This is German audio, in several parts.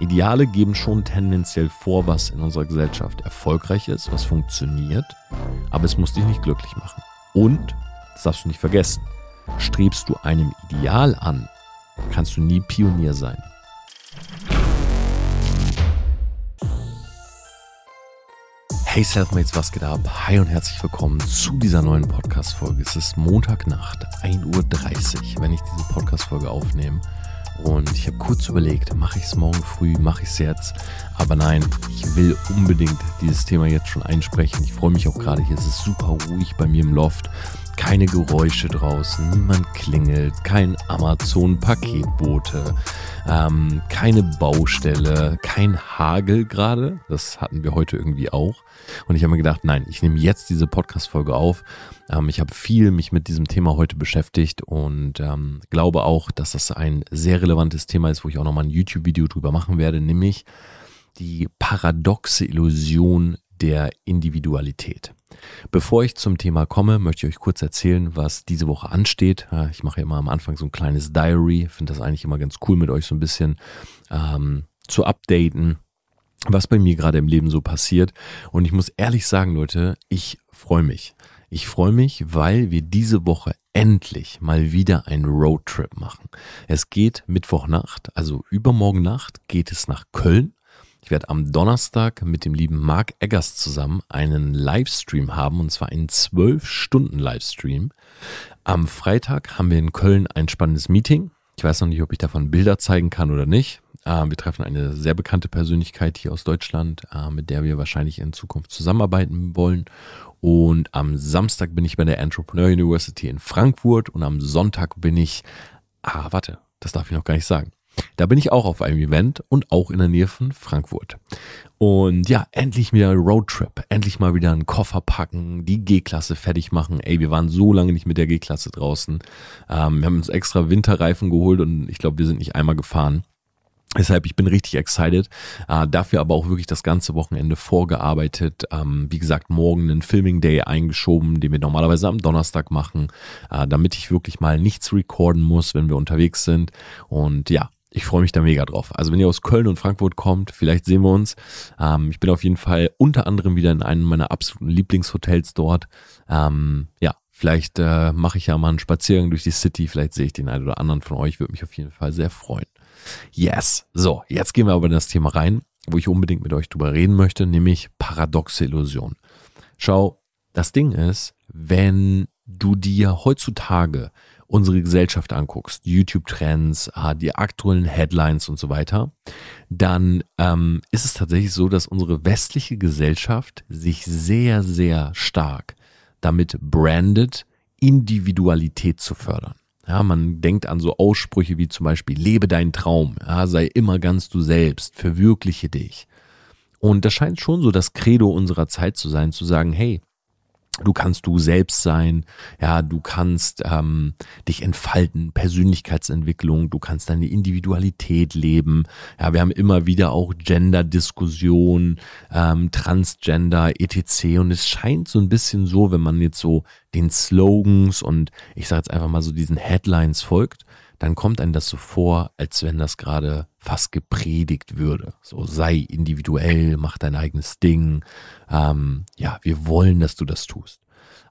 Ideale geben schon tendenziell vor, was in unserer Gesellschaft erfolgreich ist, was funktioniert, aber es muss dich nicht glücklich machen. Und, das darfst du nicht vergessen, strebst du einem Ideal an, kannst du nie Pionier sein. Hey Selfmates, was geht ab? Hi und herzlich willkommen zu dieser neuen Podcast-Folge. Es ist Montagnacht, 1.30 Uhr, wenn ich diese Podcast-Folge aufnehme. Und ich habe kurz überlegt, mache ich es morgen früh, mache ich es jetzt. Aber nein, ich will unbedingt dieses Thema jetzt schon einsprechen. Ich freue mich auch gerade hier. Es ist super ruhig bei mir im Loft. Keine Geräusche draußen, niemand klingelt, kein Amazon-Paketbote, ähm, keine Baustelle, kein Hagel gerade. Das hatten wir heute irgendwie auch. Und ich habe mir gedacht, nein, ich nehme jetzt diese Podcast-Folge auf. Ähm, ich habe viel mich mit diesem Thema heute beschäftigt und ähm, glaube auch, dass das ein sehr relevantes Thema ist, wo ich auch nochmal ein YouTube-Video drüber machen werde, nämlich die paradoxe Illusion der Individualität. Bevor ich zum Thema komme, möchte ich euch kurz erzählen, was diese Woche ansteht. Ich mache ja immer am Anfang so ein kleines Diary, finde das eigentlich immer ganz cool, mit euch so ein bisschen ähm, zu updaten, was bei mir gerade im Leben so passiert. Und ich muss ehrlich sagen, Leute, ich freue mich. Ich freue mich, weil wir diese Woche endlich mal wieder einen Roadtrip machen. Es geht Mittwochnacht, also übermorgen Nacht geht es nach Köln. Ich werde am Donnerstag mit dem lieben Mark Eggers zusammen einen Livestream haben, und zwar einen 12-Stunden-Livestream. Am Freitag haben wir in Köln ein spannendes Meeting. Ich weiß noch nicht, ob ich davon Bilder zeigen kann oder nicht. Äh, wir treffen eine sehr bekannte Persönlichkeit hier aus Deutschland, äh, mit der wir wahrscheinlich in Zukunft zusammenarbeiten wollen. Und am Samstag bin ich bei der Entrepreneur University in Frankfurt und am Sonntag bin ich, ah, warte, das darf ich noch gar nicht sagen. Da bin ich auch auf einem Event und auch in der Nähe von Frankfurt. Und ja, endlich wieder Roadtrip. Endlich mal wieder einen Koffer packen, die G-Klasse fertig machen. Ey, wir waren so lange nicht mit der G-Klasse draußen. Ähm, wir haben uns extra Winterreifen geholt und ich glaube, wir sind nicht einmal gefahren. Deshalb, ich bin richtig excited. Äh, dafür aber auch wirklich das ganze Wochenende vorgearbeitet. Ähm, wie gesagt, morgen einen Filming Day eingeschoben, den wir normalerweise am Donnerstag machen, äh, damit ich wirklich mal nichts recorden muss, wenn wir unterwegs sind. Und ja, ich freue mich da mega drauf. Also wenn ihr aus Köln und Frankfurt kommt, vielleicht sehen wir uns. Ähm, ich bin auf jeden Fall unter anderem wieder in einem meiner absoluten Lieblingshotels dort. Ähm, ja, vielleicht äh, mache ich ja mal einen Spaziergang durch die City. Vielleicht sehe ich den einen oder anderen von euch. Würde mich auf jeden Fall sehr freuen. Yes. So, jetzt gehen wir aber in das Thema rein, wo ich unbedingt mit euch drüber reden möchte, nämlich paradoxe Illusion. Schau, das Ding ist, wenn du dir heutzutage unsere Gesellschaft anguckst, YouTube-Trends, ah, die aktuellen Headlines und so weiter, dann ähm, ist es tatsächlich so, dass unsere westliche Gesellschaft sich sehr, sehr stark damit brandet, Individualität zu fördern. Ja, man denkt an so Aussprüche wie zum Beispiel, lebe deinen Traum, ja, sei immer ganz du selbst, verwirkliche dich. Und das scheint schon so das Credo unserer Zeit zu sein, zu sagen, hey, Du kannst du selbst sein, ja, du kannst ähm, dich entfalten, Persönlichkeitsentwicklung, du kannst deine Individualität leben. Ja, wir haben immer wieder auch Gender-Diskussionen, ähm, Transgender, etc. Und es scheint so ein bisschen so, wenn man jetzt so den Slogans und ich sage jetzt einfach mal so diesen Headlines folgt, dann kommt einem das so vor, als wenn das gerade fast gepredigt würde. So sei individuell, mach dein eigenes Ding. Ähm, ja, wir wollen, dass du das tust.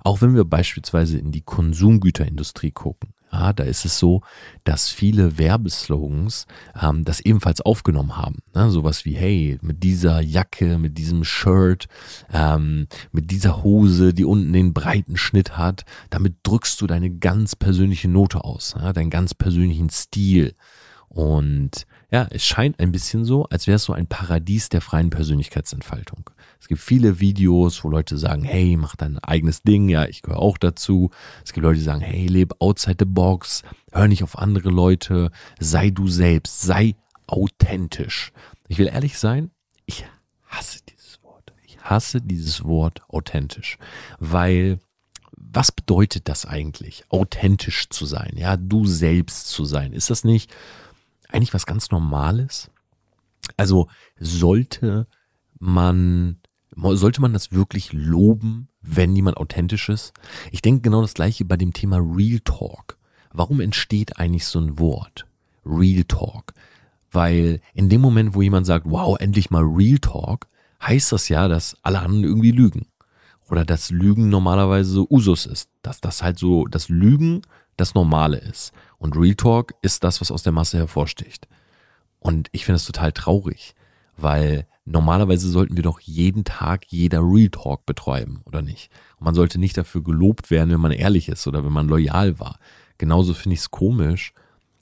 Auch wenn wir beispielsweise in die Konsumgüterindustrie gucken, ja, da ist es so, dass viele Werbeslogans ähm, das ebenfalls aufgenommen haben. Ne? Sowas wie, hey, mit dieser Jacke, mit diesem Shirt, ähm, mit dieser Hose, die unten den breiten Schnitt hat, damit drückst du deine ganz persönliche Note aus, ja? deinen ganz persönlichen Stil. Und ja, es scheint ein bisschen so, als wäre es so ein Paradies der freien Persönlichkeitsentfaltung. Es gibt viele Videos, wo Leute sagen, hey, mach dein eigenes Ding, ja, ich gehöre auch dazu. Es gibt Leute, die sagen, hey, lebe outside the box, hör nicht auf andere Leute, sei du selbst, sei authentisch. Ich will ehrlich sein, ich hasse dieses Wort. Ich hasse dieses Wort authentisch, weil was bedeutet das eigentlich, authentisch zu sein? Ja, du selbst zu sein. Ist das nicht eigentlich was ganz Normales? Also sollte man, sollte man das wirklich loben, wenn jemand authentisch ist? Ich denke genau das gleiche bei dem Thema Real Talk. Warum entsteht eigentlich so ein Wort? Real Talk. Weil in dem Moment, wo jemand sagt, wow, endlich mal Real Talk, heißt das ja, dass alle anderen irgendwie lügen. Oder dass Lügen normalerweise Usus ist. Dass das halt so, dass Lügen das Normale ist. Und Real Talk ist das, was aus der Masse hervorsticht. Und ich finde das total traurig, weil normalerweise sollten wir doch jeden Tag jeder Real Talk betreiben, oder nicht? Und man sollte nicht dafür gelobt werden, wenn man ehrlich ist oder wenn man loyal war. Genauso finde ich es komisch,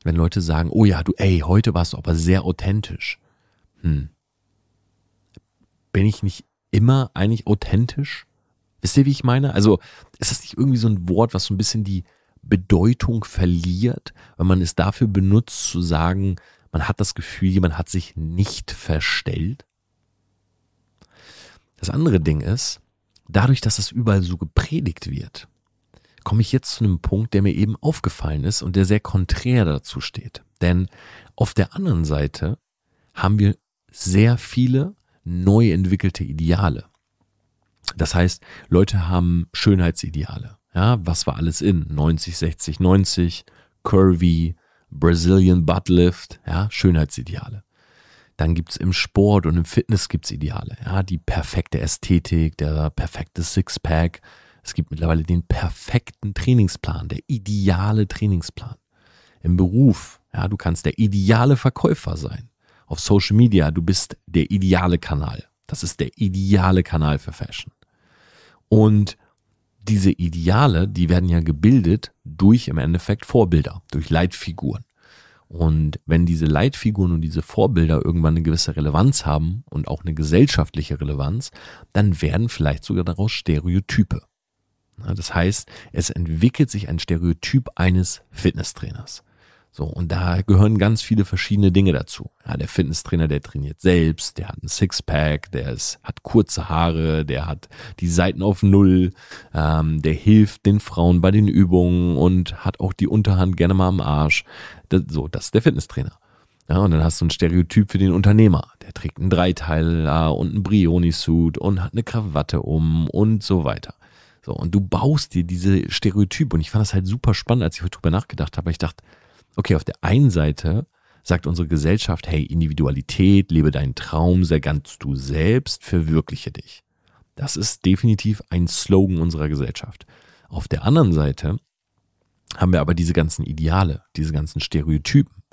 wenn Leute sagen, oh ja, du, ey, heute warst du aber sehr authentisch. Hm. Bin ich nicht immer eigentlich authentisch? Wisst ihr, wie ich meine? Also, ist das nicht irgendwie so ein Wort, was so ein bisschen die Bedeutung verliert, wenn man es dafür benutzt, zu sagen, man hat das Gefühl, jemand hat sich nicht verstellt? Das andere Ding ist, dadurch, dass das überall so gepredigt wird, komme ich jetzt zu einem Punkt, der mir eben aufgefallen ist und der sehr konträr dazu steht. Denn auf der anderen Seite haben wir sehr viele neu entwickelte Ideale. Das heißt, Leute haben Schönheitsideale. Ja, was war alles in? 90, 60, 90, Curvy, Brazilian Butt Lift, ja, Schönheitsideale. Dann gibt's im Sport und im Fitness gibt's Ideale. Ja, die perfekte Ästhetik, der perfekte Sixpack, es gibt mittlerweile den perfekten Trainingsplan, der ideale Trainingsplan. Im Beruf, ja, du kannst der ideale Verkäufer sein. Auf Social Media, du bist der ideale Kanal. Das ist der ideale Kanal für Fashion. Und diese Ideale, die werden ja gebildet durch im Endeffekt Vorbilder, durch Leitfiguren. Und wenn diese Leitfiguren und diese Vorbilder irgendwann eine gewisse Relevanz haben und auch eine gesellschaftliche Relevanz, dann werden vielleicht sogar daraus Stereotype. Das heißt, es entwickelt sich ein Stereotyp eines Fitnesstrainers. So, und da gehören ganz viele verschiedene Dinge dazu. Ja, der Fitnesstrainer, der trainiert selbst, der hat ein Sixpack, der ist, hat kurze Haare, der hat die Seiten auf Null, ähm, der hilft den Frauen bei den Übungen und hat auch die Unterhand gerne mal am Arsch. Das, so, das ist der Fitnesstrainer. Ja, und dann hast du ein Stereotyp für den Unternehmer. Der trägt einen Dreiteiler und einen Brioni-Suit und hat eine Krawatte um und so weiter. So, und du baust dir diese Stereotype. Und ich fand das halt super spannend, als ich heute drüber nachgedacht habe. Ich dachte, okay, auf der einen Seite sagt unsere Gesellschaft, hey, Individualität, lebe deinen Traum, sei ganz du selbst, verwirkliche dich. Das ist definitiv ein Slogan unserer Gesellschaft. Auf der anderen Seite haben wir aber diese ganzen Ideale, diese ganzen Stereotypen,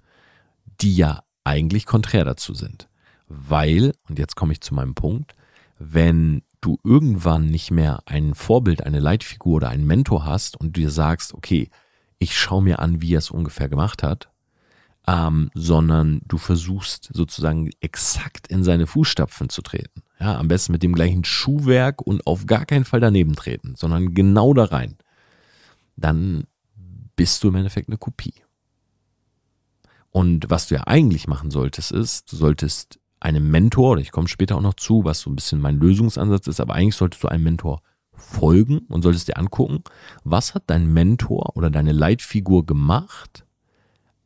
die ja eigentlich konträr dazu sind. Weil, und jetzt komme ich zu meinem Punkt, wenn du irgendwann nicht mehr ein Vorbild, eine Leitfigur oder einen Mentor hast und dir sagst, okay, ich schaue mir an, wie er es ungefähr gemacht hat, ähm, sondern du versuchst sozusagen exakt in seine Fußstapfen zu treten. Ja, am besten mit dem gleichen Schuhwerk und auf gar keinen Fall daneben treten, sondern genau da rein. Dann bist du im Endeffekt eine Kopie. Und was du ja eigentlich machen solltest, ist, du solltest einem Mentor, ich komme später auch noch zu, was so ein bisschen mein Lösungsansatz ist, aber eigentlich solltest du einem Mentor folgen und solltest dir angucken, was hat dein Mentor oder deine Leitfigur gemacht,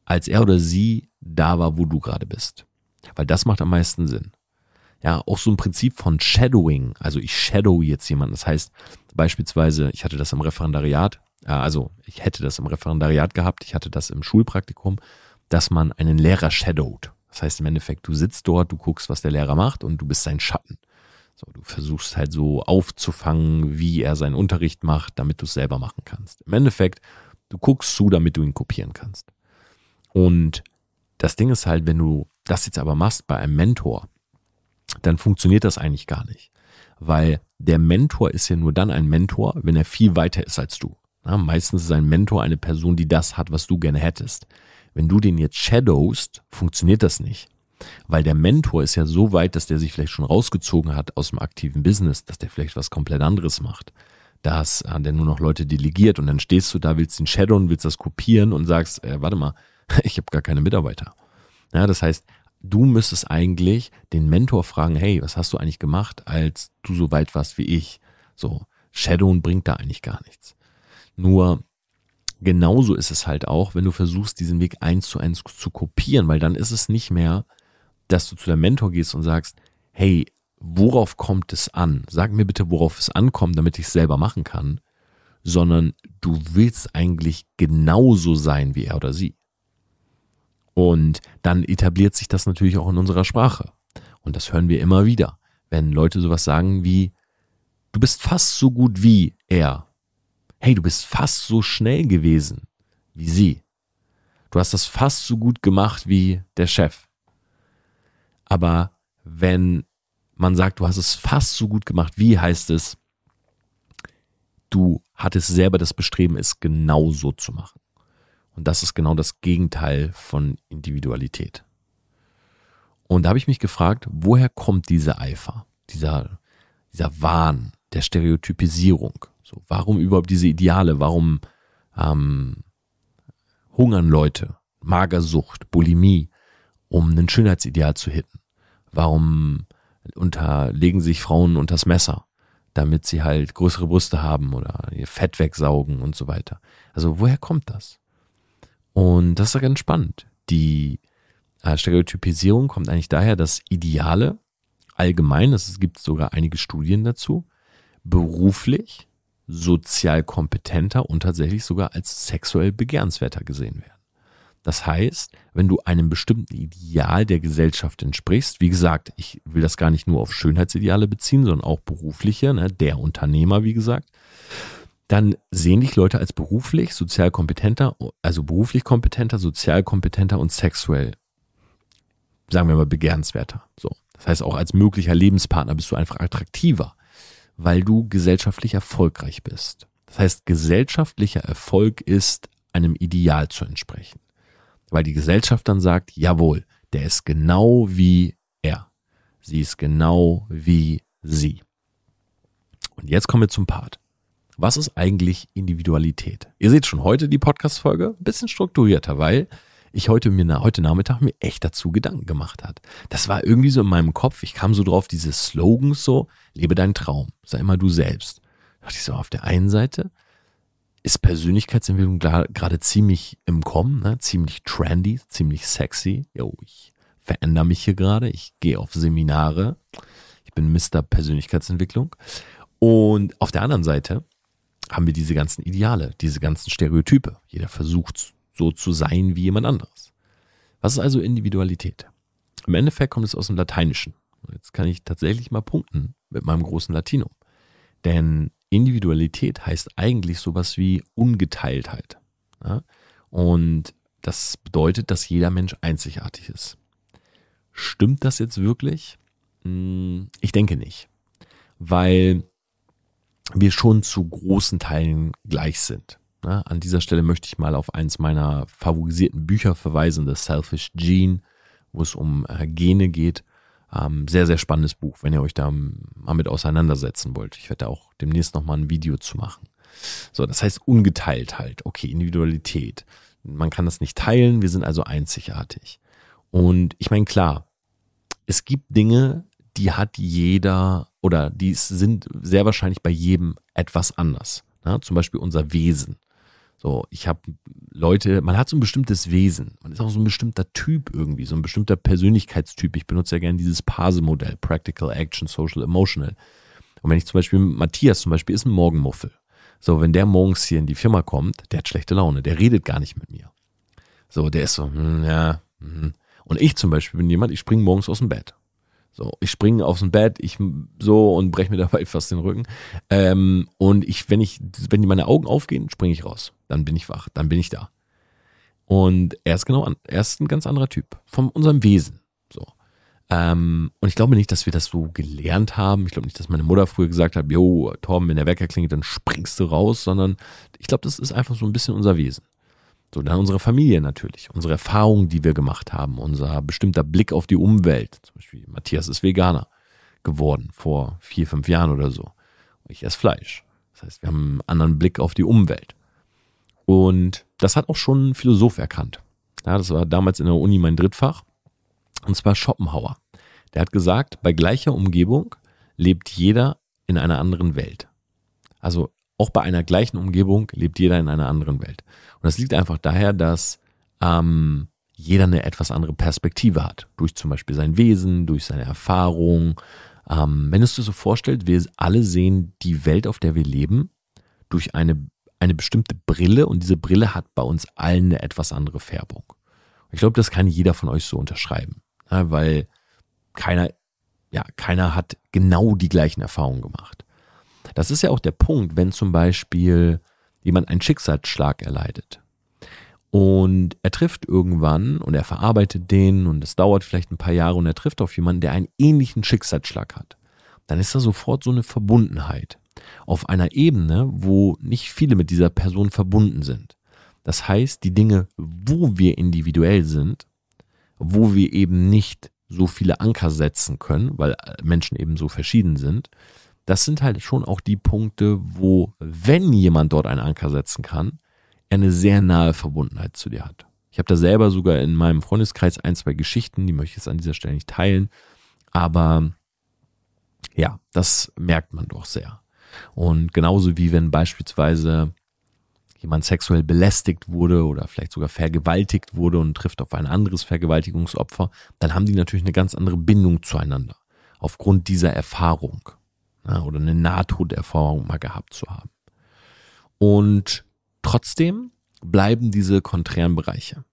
als er oder sie da war, wo du gerade bist. Weil das macht am meisten Sinn. Ja, auch so ein Prinzip von Shadowing. Also ich shadow jetzt jemanden. Das heißt, beispielsweise, ich hatte das im Referendariat, also ich hätte das im Referendariat gehabt, ich hatte das im Schulpraktikum, dass man einen Lehrer shadowt. Das heißt im Endeffekt, du sitzt dort, du guckst, was der Lehrer macht und du bist sein Schatten. So, du versuchst halt so aufzufangen, wie er seinen Unterricht macht, damit du es selber machen kannst. Im Endeffekt, du guckst zu, damit du ihn kopieren kannst. Und das Ding ist halt, wenn du das jetzt aber machst bei einem Mentor, dann funktioniert das eigentlich gar nicht. Weil der Mentor ist ja nur dann ein Mentor, wenn er viel weiter ist als du. Ja, meistens ist ein Mentor eine Person, die das hat, was du gerne hättest. Wenn du den jetzt shadowst, funktioniert das nicht. Weil der Mentor ist ja so weit, dass der sich vielleicht schon rausgezogen hat aus dem aktiven Business, dass der vielleicht was komplett anderes macht. Dass äh, der nur noch Leute delegiert und dann stehst du da, willst den shadowen, willst das kopieren und sagst, äh, warte mal, ich habe gar keine Mitarbeiter. Ja, das heißt, du müsstest eigentlich den Mentor fragen, hey, was hast du eigentlich gemacht, als du so weit warst wie ich? So, Shadowen bringt da eigentlich gar nichts. Nur genauso ist es halt auch, wenn du versuchst, diesen Weg eins zu eins zu kopieren, weil dann ist es nicht mehr, dass du zu deinem Mentor gehst und sagst, hey, worauf kommt es an? Sag mir bitte, worauf es ankommt, damit ich es selber machen kann, sondern du willst eigentlich genauso sein wie er oder sie. Und dann etabliert sich das natürlich auch in unserer Sprache. Und das hören wir immer wieder, wenn Leute sowas sagen wie, du bist fast so gut wie er. Hey, du bist fast so schnell gewesen wie sie. Du hast das fast so gut gemacht wie der Chef. Aber wenn man sagt, du hast es fast so gut gemacht wie, heißt es, du hattest selber das Bestreben, es genau so zu machen. Und das ist genau das Gegenteil von Individualität. Und da habe ich mich gefragt, woher kommt dieser Eifer, dieser, dieser Wahn der Stereotypisierung? So, warum überhaupt diese Ideale? Warum ähm, hungern Leute, Magersucht, Bulimie, um ein Schönheitsideal zu hitten? Warum unterlegen sich Frauen unters Messer, damit sie halt größere Brüste haben oder ihr Fett wegsaugen und so weiter? Also woher kommt das? Und das ist ja ganz spannend. Die äh, Stereotypisierung kommt eigentlich daher, dass Ideale allgemein, es gibt sogar einige Studien dazu, beruflich, sozial kompetenter und tatsächlich sogar als sexuell begehrenswerter gesehen werden. Das heißt, wenn du einem bestimmten Ideal der Gesellschaft entsprichst, wie gesagt, ich will das gar nicht nur auf Schönheitsideale beziehen, sondern auch berufliche, ne, der Unternehmer, wie gesagt, dann sehen dich Leute als beruflich, sozial kompetenter, also beruflich kompetenter, sozial kompetenter und sexuell, sagen wir mal, begehrenswerter. So. Das heißt, auch als möglicher Lebenspartner bist du einfach attraktiver, weil du gesellschaftlich erfolgreich bist. Das heißt, gesellschaftlicher Erfolg ist einem Ideal zu entsprechen. Weil die Gesellschaft dann sagt, jawohl, der ist genau wie er. Sie ist genau wie sie. Und jetzt kommen wir zum Part. Was ist eigentlich Individualität? Ihr seht schon heute die Podcast-Folge ein bisschen strukturierter, weil ich heute mir heute Nachmittag mir echt dazu Gedanken gemacht hat. Das war irgendwie so in meinem Kopf. Ich kam so drauf, diese Slogans so, lebe deinen Traum, sei immer du selbst. Da dachte ich so, auf der einen Seite ist Persönlichkeitsentwicklung gerade ziemlich im Kommen, ne? ziemlich trendy, ziemlich sexy. Jo, ich verändere mich hier gerade. Ich gehe auf Seminare. Ich bin Mr. Persönlichkeitsentwicklung. Und auf der anderen Seite haben wir diese ganzen Ideale, diese ganzen Stereotype. Jeder versucht so zu sein wie jemand anderes. Was ist also Individualität? Im Endeffekt kommt es aus dem Lateinischen. Jetzt kann ich tatsächlich mal punkten mit meinem großen Latinum. Denn Individualität heißt eigentlich sowas wie Ungeteiltheit. Ja? Und das bedeutet, dass jeder Mensch einzigartig ist. Stimmt das jetzt wirklich? Hm, ich denke nicht. Weil wir schon zu großen Teilen gleich sind. Ja, an dieser Stelle möchte ich mal auf eins meiner favorisierten Bücher verweisen, The Selfish Gene, wo es um äh, Gene geht. Ähm, sehr, sehr spannendes Buch, wenn ihr euch da mal mit auseinandersetzen wollt. Ich werde da auch demnächst nochmal ein Video zu machen. So, das heißt ungeteilt halt. Okay, Individualität. Man kann das nicht teilen, wir sind also einzigartig. Und ich meine, klar, es gibt Dinge, die hat jeder oder die sind sehr wahrscheinlich bei jedem etwas anders. Ja, zum Beispiel unser Wesen. So, ich habe Leute, man hat so ein bestimmtes Wesen. Man ist auch so ein bestimmter Typ irgendwie, so ein bestimmter Persönlichkeitstyp. Ich benutze ja gerne dieses PASE-Modell, Practical, Action, Social, Emotional. Und wenn ich zum Beispiel, Matthias zum Beispiel ist ein Morgenmuffel. So, wenn der morgens hier in die Firma kommt, der hat schlechte Laune, der redet gar nicht mit mir. So, der ist so, hm, ja. Hm. Und ich zum Beispiel bin jemand, ich springe morgens aus dem Bett. So, ich springe aufs Bett, ich so und breche mir dabei fast den Rücken. Ähm, und ich, wenn ich, wenn meine Augen aufgehen, springe ich raus. Dann bin ich wach, dann bin ich da. Und er ist genau, er ist ein ganz anderer Typ von unserem Wesen. So. Ähm, und ich glaube nicht, dass wir das so gelernt haben. Ich glaube nicht, dass meine Mutter früher gesagt hat, jo, Torben, wenn der Wecker klingelt, dann springst du raus, sondern ich glaube, das ist einfach so ein bisschen unser Wesen. So, dann unsere Familie natürlich, unsere Erfahrungen, die wir gemacht haben, unser bestimmter Blick auf die Umwelt. Zum Beispiel, Matthias ist Veganer geworden vor vier, fünf Jahren oder so. Ich esse Fleisch. Das heißt, wir haben einen anderen Blick auf die Umwelt. Und das hat auch schon ein Philosoph erkannt. Ja, das war damals in der Uni mein Drittfach. Und zwar Schopenhauer. Der hat gesagt, bei gleicher Umgebung lebt jeder in einer anderen Welt. Also auch bei einer gleichen Umgebung lebt jeder in einer anderen Welt. Und das liegt einfach daher, dass ähm, jeder eine etwas andere Perspektive hat. Durch zum Beispiel sein Wesen, durch seine Erfahrung. Ähm, wenn es dir so vorstellt, wir alle sehen die Welt, auf der wir leben, durch eine, eine bestimmte Brille und diese Brille hat bei uns allen eine etwas andere Färbung. Ich glaube, das kann jeder von euch so unterschreiben, ja, weil keiner, ja, keiner hat genau die gleichen Erfahrungen gemacht. Das ist ja auch der Punkt, wenn zum Beispiel jemand einen Schicksalsschlag erleidet. Und er trifft irgendwann und er verarbeitet den und es dauert vielleicht ein paar Jahre und er trifft auf jemanden, der einen ähnlichen Schicksalsschlag hat. Dann ist da sofort so eine Verbundenheit auf einer Ebene, wo nicht viele mit dieser Person verbunden sind. Das heißt, die Dinge, wo wir individuell sind, wo wir eben nicht so viele Anker setzen können, weil Menschen eben so verschieden sind, das sind halt schon auch die Punkte, wo, wenn jemand dort einen Anker setzen kann, er eine sehr nahe Verbundenheit zu dir hat. Ich habe da selber sogar in meinem Freundeskreis ein, zwei Geschichten, die möchte ich jetzt an dieser Stelle nicht teilen, aber ja, das merkt man doch sehr. Und genauso wie wenn beispielsweise jemand sexuell belästigt wurde oder vielleicht sogar vergewaltigt wurde und trifft auf ein anderes Vergewaltigungsopfer, dann haben die natürlich eine ganz andere Bindung zueinander. Aufgrund dieser Erfahrung ja, oder eine Nahtoderfahrung mal gehabt zu haben. Und trotzdem bleiben diese konträren Bereiche.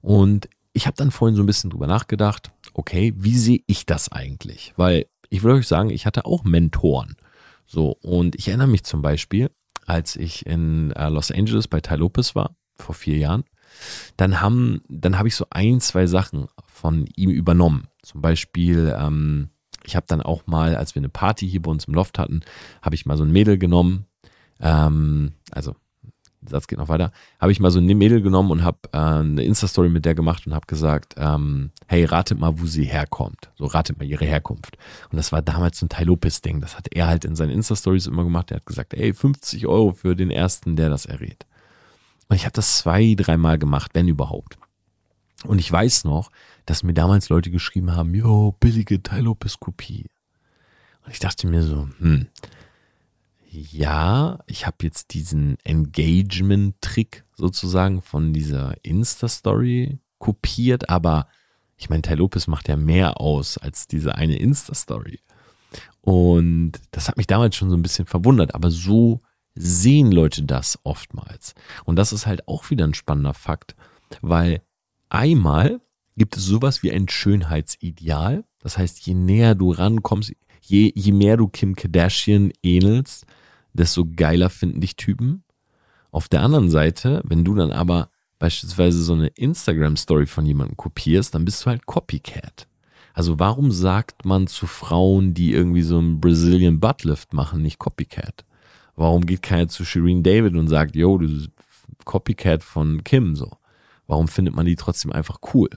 Und ich habe dann vorhin so ein bisschen drüber nachgedacht, okay, wie sehe ich das eigentlich? Weil ich würde euch sagen, ich hatte auch Mentoren. So, und ich erinnere mich zum Beispiel, als ich in äh, Los Angeles bei Ty Lopez war, vor vier Jahren, dann haben, dann habe ich so ein, zwei Sachen von ihm übernommen. Zum Beispiel, ähm, ich habe dann auch mal, als wir eine Party hier bei uns im Loft hatten, habe ich mal so ein Mädel genommen, ähm, also der Satz geht noch weiter, habe ich mal so eine Mädel genommen und habe äh, eine Insta-Story mit der gemacht und habe gesagt, ähm, hey, ratet mal, wo sie herkommt. So, ratet mal ihre Herkunft. Und das war damals so ein Tai Lopez-Ding. Das hat er halt in seinen Insta-Stories immer gemacht. Er hat gesagt, ey, 50 Euro für den Ersten, der das errät. Und ich habe das zwei, dreimal gemacht, wenn überhaupt. Und ich weiß noch, dass mir damals Leute geschrieben haben, yo, billige Tai Lopez-Kopie. Und ich dachte mir so, hm, ja, ich habe jetzt diesen Engagement-Trick sozusagen von dieser Insta-Story kopiert, aber ich meine, Tai Lopez macht ja mehr aus als diese eine Insta-Story. Und das hat mich damals schon so ein bisschen verwundert, aber so sehen Leute das oftmals. Und das ist halt auch wieder ein spannender Fakt, weil einmal gibt es sowas wie ein Schönheitsideal. Das heißt, je näher du rankommst, je, je mehr du Kim Kardashian ähnelst, desto geiler finden dich Typen. Auf der anderen Seite, wenn du dann aber beispielsweise so eine Instagram-Story von jemandem kopierst, dann bist du halt Copycat. Also warum sagt man zu Frauen, die irgendwie so einen Brazilian Buttlift machen, nicht Copycat? Warum geht keiner zu Shireen David und sagt, yo, du Copycat von Kim so? Warum findet man die trotzdem einfach cool?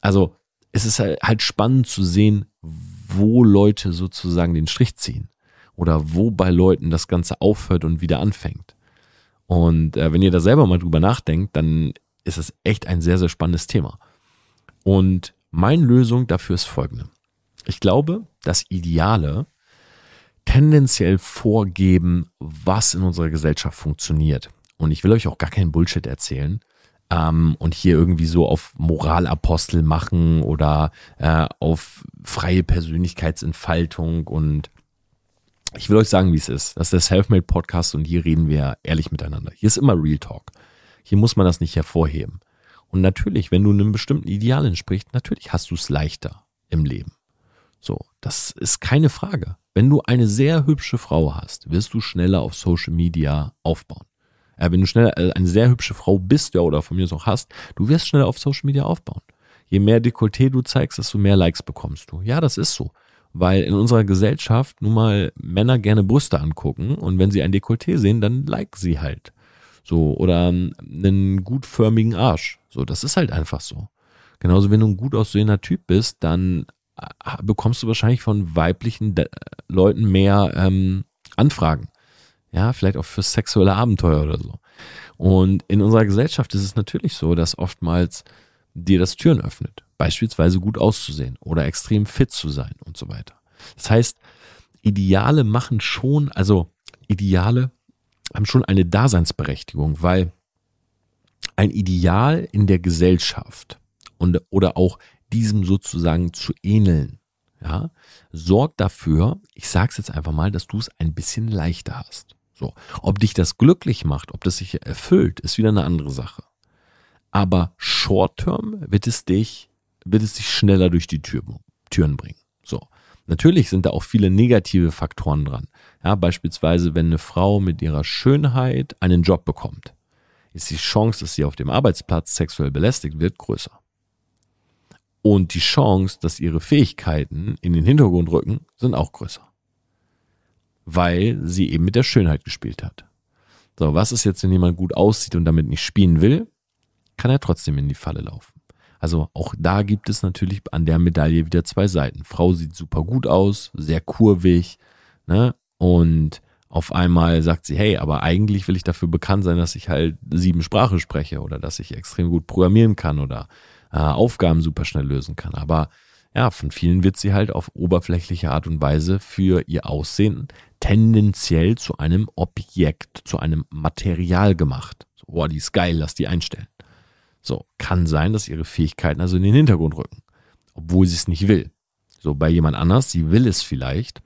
Also es ist halt spannend zu sehen, wo Leute sozusagen den Strich ziehen oder wo bei Leuten das Ganze aufhört und wieder anfängt. Und äh, wenn ihr da selber mal drüber nachdenkt, dann ist es echt ein sehr, sehr spannendes Thema. Und meine Lösung dafür ist folgende. Ich glaube, dass Ideale tendenziell vorgeben, was in unserer Gesellschaft funktioniert. Und ich will euch auch gar keinen Bullshit erzählen ähm, und hier irgendwie so auf Moralapostel machen oder äh, auf freie Persönlichkeitsentfaltung und ich will euch sagen, wie es ist. Das ist der Selfmade Podcast und hier reden wir ehrlich miteinander. Hier ist immer Real Talk. Hier muss man das nicht hervorheben. Und natürlich, wenn du einem bestimmten Ideal entsprichst, natürlich hast du es leichter im Leben. So, das ist keine Frage. Wenn du eine sehr hübsche Frau hast, wirst du schneller auf Social Media aufbauen. Äh, wenn du schneller äh, eine sehr hübsche Frau bist, ja, oder von mir auch hast, du wirst schneller auf Social Media aufbauen. Je mehr Dekolleté du zeigst, desto mehr Likes bekommst du. Ja, das ist so weil in unserer Gesellschaft nun mal Männer gerne Brüste angucken und wenn sie ein Dekolleté sehen, dann like sie halt. So, oder einen gutförmigen Arsch. So, das ist halt einfach so. Genauso, wenn du ein gut aussehender Typ bist, dann äh, bekommst du wahrscheinlich von weiblichen De Leuten mehr ähm, Anfragen. Ja, vielleicht auch für sexuelle Abenteuer oder so. Und in unserer Gesellschaft ist es natürlich so, dass oftmals dir das Türen öffnet beispielsweise gut auszusehen oder extrem fit zu sein und so weiter. Das heißt, Ideale machen schon, also Ideale haben schon eine Daseinsberechtigung, weil ein Ideal in der Gesellschaft und oder auch diesem sozusagen zu ähneln, ja, sorgt dafür, ich sag's jetzt einfach mal, dass du es ein bisschen leichter hast. So, ob dich das glücklich macht, ob das sich erfüllt, ist wieder eine andere Sache. aber short-term wird es dich, wird es dich schneller durch die Tür, Türen bringen. So. Natürlich sind da auch viele negative Faktoren dran. Ja, beispielsweise, wenn eine Frau mit ihrer Schönheit einen Job bekommt, ist die Chance, dass sie auf dem Arbeitsplatz sexuell belästigt wird, größer. Und die Chance, dass ihre Fähigkeiten in den Hintergrund rücken, sind auch größer. Weil sie eben mit der Schönheit gespielt hat. So, was ist jetzt, wenn jemand gut aussieht und damit nicht spielen will? Kann er trotzdem in die Falle laufen. Also auch da gibt es natürlich an der Medaille wieder zwei Seiten. Frau sieht super gut aus, sehr kurvig, ne? Und auf einmal sagt sie, hey, aber eigentlich will ich dafür bekannt sein, dass ich halt sieben Sprachen spreche oder dass ich extrem gut programmieren kann oder äh, Aufgaben super schnell lösen kann. Aber ja, von vielen wird sie halt auf oberflächliche Art und Weise für ihr Aussehen tendenziell zu einem Objekt, zu einem Material gemacht. So, oh, die ist geil, lass die einstellen. So, kann sein, dass ihre Fähigkeiten also in den Hintergrund rücken, obwohl sie es nicht will. So, bei jemand anders, sie will es vielleicht,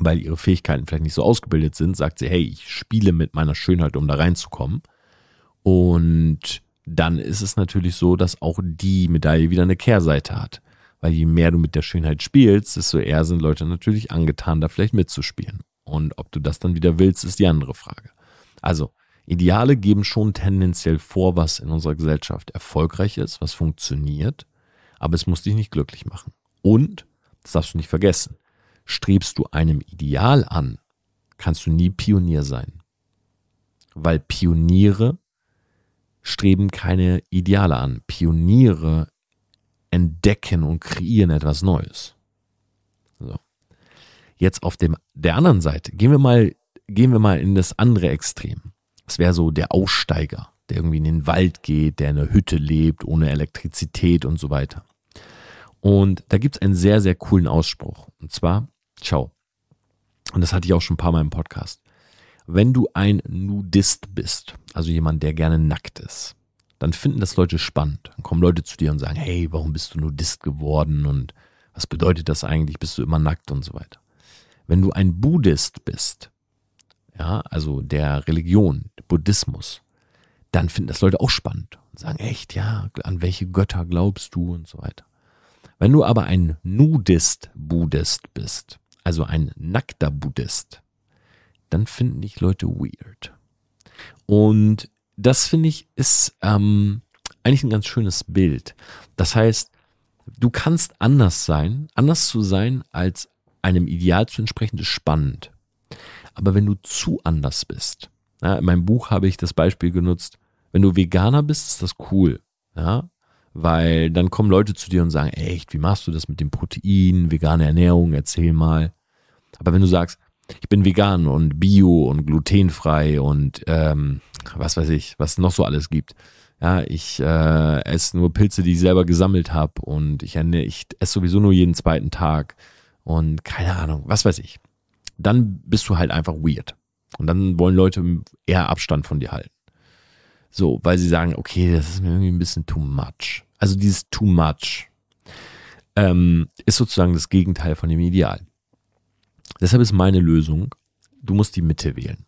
weil ihre Fähigkeiten vielleicht nicht so ausgebildet sind, sagt sie, hey, ich spiele mit meiner Schönheit, um da reinzukommen. Und dann ist es natürlich so, dass auch die Medaille wieder eine Kehrseite hat. Weil je mehr du mit der Schönheit spielst, desto eher sind Leute natürlich angetan, da vielleicht mitzuspielen. Und ob du das dann wieder willst, ist die andere Frage. Also, Ideale geben schon tendenziell vor, was in unserer Gesellschaft erfolgreich ist, was funktioniert, aber es muss dich nicht glücklich machen. Und, das darfst du nicht vergessen, Strebst du einem Ideal an, kannst du nie Pionier sein. Weil Pioniere streben keine Ideale an. Pioniere entdecken und kreieren etwas Neues. So. Jetzt auf dem, der anderen Seite, gehen wir mal, gehen wir mal in das andere Extrem. Das wäre so der Aussteiger, der irgendwie in den Wald geht, der in einer Hütte lebt, ohne Elektrizität und so weiter. Und da gibt es einen sehr, sehr coolen Ausspruch. Und zwar, Ciao. Und das hatte ich auch schon ein paar Mal im Podcast. Wenn du ein Nudist bist, also jemand, der gerne nackt ist, dann finden das Leute spannend. Dann kommen Leute zu dir und sagen, hey, warum bist du Nudist geworden und was bedeutet das eigentlich? Bist du immer nackt und so weiter. Wenn du ein Buddhist bist, ja, also der Religion, der Buddhismus, dann finden das Leute auch spannend und sagen, echt, ja, an welche Götter glaubst du und so weiter. Wenn du aber ein Nudist-Buddhist bist, also ein nackter Buddhist, dann finden dich Leute weird. Und das finde ich ist ähm, eigentlich ein ganz schönes Bild. Das heißt, du kannst anders sein, anders zu sein als einem Ideal zu entsprechen, ist spannend. Aber wenn du zu anders bist, ja, in meinem Buch habe ich das Beispiel genutzt, wenn du Veganer bist, ist das cool. Ja, weil dann kommen Leute zu dir und sagen, echt, wie machst du das mit dem Protein, vegane Ernährung, erzähl mal. Aber wenn du sagst, ich bin vegan und bio und glutenfrei und ähm, was weiß ich, was noch so alles gibt. Ja, ich äh, esse nur Pilze, die ich selber gesammelt habe und ich, ich esse sowieso nur jeden zweiten Tag und keine Ahnung, was weiß ich. Dann bist du halt einfach weird. Und dann wollen Leute eher Abstand von dir halten. So, weil sie sagen, okay, das ist mir irgendwie ein bisschen too much. Also dieses too much ähm, ist sozusagen das Gegenteil von dem Ideal. Deshalb ist meine Lösung, du musst die Mitte wählen.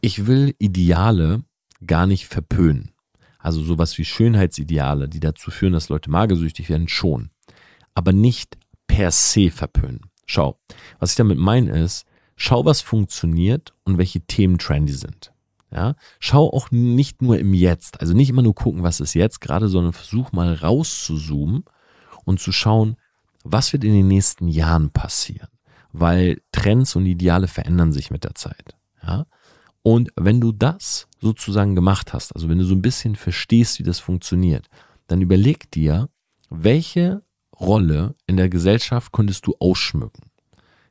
Ich will Ideale gar nicht verpönen. Also sowas wie Schönheitsideale, die dazu führen, dass Leute magersüchtig werden, schon. Aber nicht per se verpönen. Schau, was ich damit meine ist, schau, was funktioniert und welche Themen trendy sind. Ja, schau auch nicht nur im Jetzt, also nicht immer nur gucken, was ist jetzt gerade, sondern versuch mal rauszuzoomen und zu schauen, was wird in den nächsten Jahren passieren, weil Trends und Ideale verändern sich mit der Zeit. Ja, und wenn du das sozusagen gemacht hast, also wenn du so ein bisschen verstehst, wie das funktioniert, dann überleg dir, welche Rolle in der Gesellschaft könntest du ausschmücken.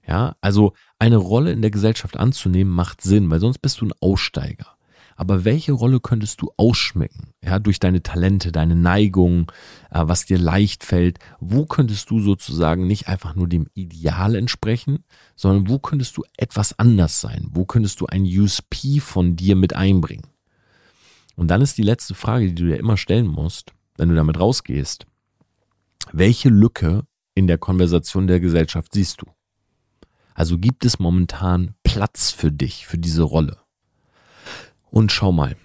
Ja, also eine Rolle in der Gesellschaft anzunehmen macht Sinn, weil sonst bist du ein Aussteiger. Aber welche Rolle könntest du ausschmecken? Ja, durch deine Talente, deine Neigung, äh, was dir leicht fällt. Wo könntest du sozusagen nicht einfach nur dem Ideal entsprechen, sondern wo könntest du etwas anders sein? Wo könntest du ein USP von dir mit einbringen? Und dann ist die letzte Frage, die du dir immer stellen musst, wenn du damit rausgehst. Welche Lücke in der Konversation der Gesellschaft siehst du? Also gibt es momentan Platz für dich, für diese Rolle. Und schau mal,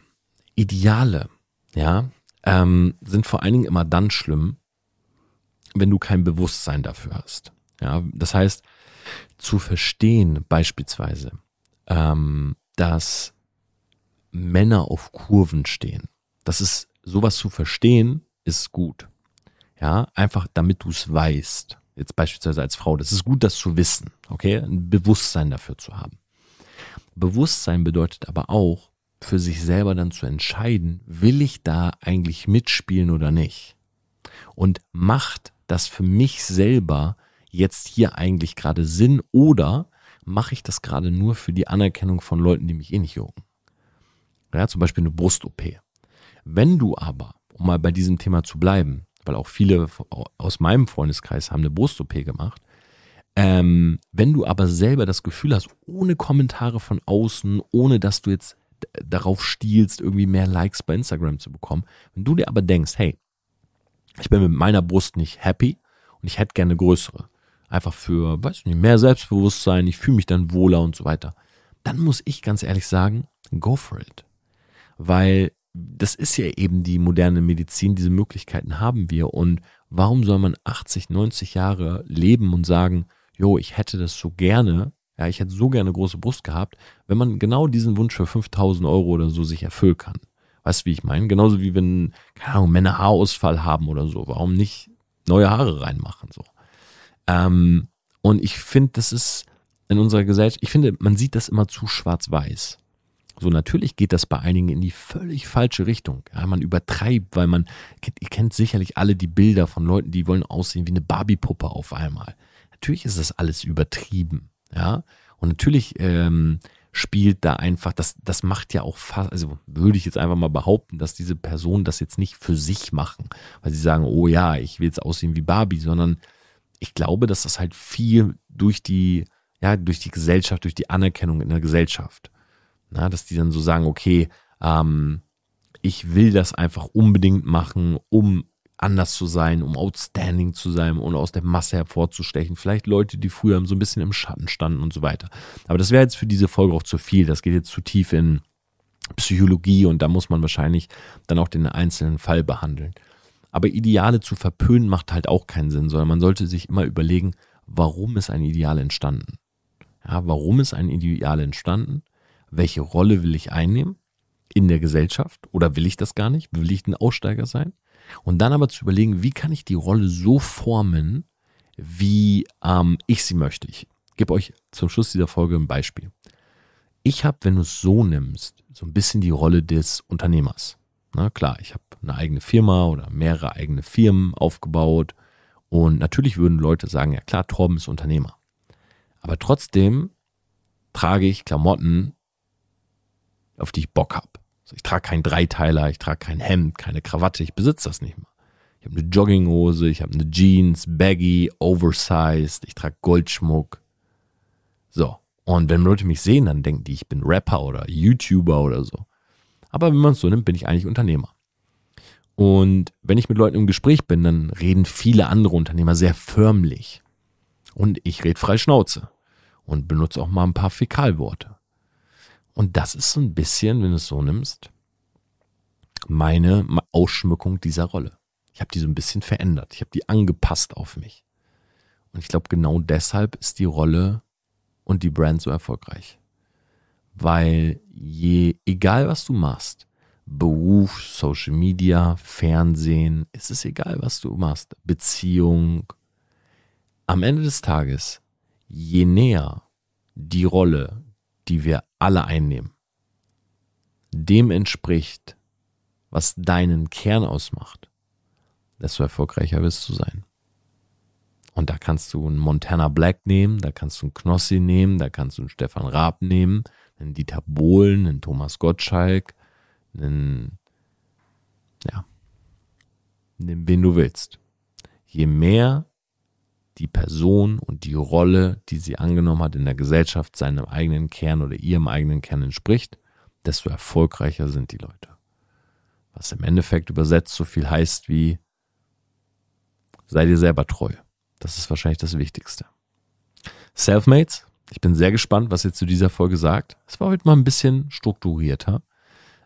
Ideale, ja, ähm, sind vor allen Dingen immer dann schlimm, wenn du kein Bewusstsein dafür hast. Ja, das heißt, zu verstehen beispielsweise, ähm, dass Männer auf Kurven stehen. Das ist sowas zu verstehen, ist gut. Ja, einfach damit du es weißt. Jetzt beispielsweise als Frau. Das ist gut, das zu wissen. Okay, ein Bewusstsein dafür zu haben. Bewusstsein bedeutet aber auch, für sich selber dann zu entscheiden, will ich da eigentlich mitspielen oder nicht? Und macht das für mich selber jetzt hier eigentlich gerade Sinn oder mache ich das gerade nur für die Anerkennung von Leuten, die mich eh nicht jucken? Ja, zum Beispiel eine Brust-OP. Wenn du aber, um mal bei diesem Thema zu bleiben, weil auch viele aus meinem Freundeskreis haben eine Brust-OP gemacht, ähm, wenn du aber selber das Gefühl hast, ohne Kommentare von außen, ohne dass du jetzt darauf stiehlst, irgendwie mehr Likes bei Instagram zu bekommen, wenn du dir aber denkst, hey, ich bin mit meiner Brust nicht happy und ich hätte gerne größere, einfach für, weiß nicht, mehr Selbstbewusstsein, ich fühle mich dann wohler und so weiter, dann muss ich ganz ehrlich sagen, go for it. Weil das ist ja eben die moderne Medizin, diese Möglichkeiten haben wir und warum soll man 80, 90 Jahre leben und sagen, jo, ich hätte das so gerne, ja, ich hätte so gerne große Brust gehabt, wenn man genau diesen Wunsch für 5000 Euro oder so sich erfüllen kann. Weißt du, wie ich meine? Genauso wie wenn, keine Ahnung, Männer Haarausfall haben oder so. Warum nicht neue Haare reinmachen, so? Ähm, und ich finde, das ist in unserer Gesellschaft, ich finde, man sieht das immer zu schwarz-weiß. So, natürlich geht das bei einigen in die völlig falsche Richtung. Ja, man übertreibt, weil man, ihr kennt sicherlich alle die Bilder von Leuten, die wollen aussehen wie eine Barbie-Puppe auf einmal. Natürlich ist das alles übertrieben, ja. Und natürlich ähm, spielt da einfach, das, das macht ja auch fast, also würde ich jetzt einfach mal behaupten, dass diese Personen das jetzt nicht für sich machen, weil sie sagen, oh ja, ich will jetzt aussehen wie Barbie, sondern ich glaube, dass das halt viel durch die, ja, durch die Gesellschaft, durch die Anerkennung in der Gesellschaft, na, dass die dann so sagen, okay, ähm, ich will das einfach unbedingt machen, um anders zu sein, um outstanding zu sein und aus der Masse hervorzustechen. Vielleicht Leute, die früher so ein bisschen im Schatten standen und so weiter. Aber das wäre jetzt für diese Folge auch zu viel. Das geht jetzt zu tief in Psychologie und da muss man wahrscheinlich dann auch den einzelnen Fall behandeln. Aber Ideale zu verpönen macht halt auch keinen Sinn, sondern man sollte sich immer überlegen, warum ist ein Ideal entstanden? Ja, warum ist ein Ideal entstanden? Welche Rolle will ich einnehmen in der Gesellschaft? Oder will ich das gar nicht? Will ich ein Aussteiger sein? Und dann aber zu überlegen, wie kann ich die Rolle so formen, wie ähm, ich sie möchte. Ich gebe euch zum Schluss dieser Folge ein Beispiel. Ich habe, wenn du es so nimmst, so ein bisschen die Rolle des Unternehmers. Na klar, ich habe eine eigene Firma oder mehrere eigene Firmen aufgebaut. Und natürlich würden Leute sagen, ja klar, Torben ist Unternehmer. Aber trotzdem trage ich Klamotten, auf die ich Bock habe. Also ich trage keinen Dreiteiler, ich trage kein Hemd, keine Krawatte, ich besitze das nicht mal. Ich habe eine Jogginghose, ich habe eine Jeans, baggy, oversized, ich trage Goldschmuck. So. Und wenn Leute mich sehen, dann denken die, ich bin Rapper oder YouTuber oder so. Aber wenn man es so nimmt, bin ich eigentlich Unternehmer. Und wenn ich mit Leuten im Gespräch bin, dann reden viele andere Unternehmer sehr förmlich. Und ich rede frei Schnauze und benutze auch mal ein paar Fäkalworte. Und das ist so ein bisschen, wenn du es so nimmst, meine Ausschmückung dieser Rolle. Ich habe die so ein bisschen verändert. Ich habe die angepasst auf mich. Und ich glaube, genau deshalb ist die Rolle und die Brand so erfolgreich. Weil je, egal was du machst, Beruf, Social Media, Fernsehen, es ist egal, was du machst, Beziehung, am Ende des Tages, je näher die Rolle, die wir alle einnehmen, dem entspricht, was deinen Kern ausmacht, desto erfolgreicher wirst du sein. Und da kannst du einen Montana Black nehmen, da kannst du einen Knossi nehmen, da kannst du einen Stefan Raab nehmen, einen Dieter Bohlen, einen Thomas Gottschalk, einen, ja, nimm wen du willst. Je mehr die Person und die Rolle, die sie angenommen hat in der Gesellschaft, seinem eigenen Kern oder ihrem eigenen Kern entspricht, desto erfolgreicher sind die Leute. Was im Endeffekt übersetzt so viel heißt wie, sei dir selber treu. Das ist wahrscheinlich das Wichtigste. Selfmates, ich bin sehr gespannt, was ihr zu dieser Folge sagt. Es war heute mal ein bisschen strukturierter.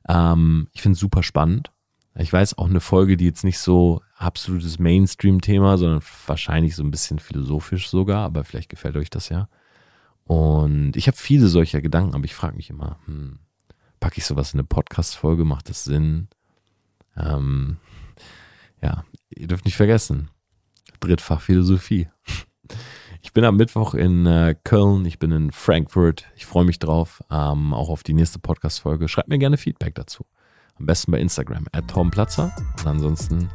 Ähm, ich finde es super spannend Ich weiß auch eine Folge, die jetzt nicht so absolutes Mainstream-Thema, sondern wahrscheinlich so ein bisschen philosophisch sogar, aber vielleicht gefällt euch das ja. Und ich habe viele solcher Gedanken, aber ich frage mich immer, hm, packe ich sowas in eine Podcast-Folge? Macht das Sinn? Ähm, ja, ihr dürft nicht vergessen, Drittfach Philosophie. Ich bin am Mittwoch in äh, Köln, ich bin in Frankfurt. Ich freue mich drauf, ähm, auch auf die nächste Podcast-Folge. Schreibt mir gerne Feedback dazu. Am besten bei Instagram, at tomplatzer. Und ansonsten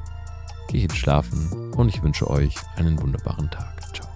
gehe geht schlafen und ich wünsche euch einen wunderbaren Tag. Ciao.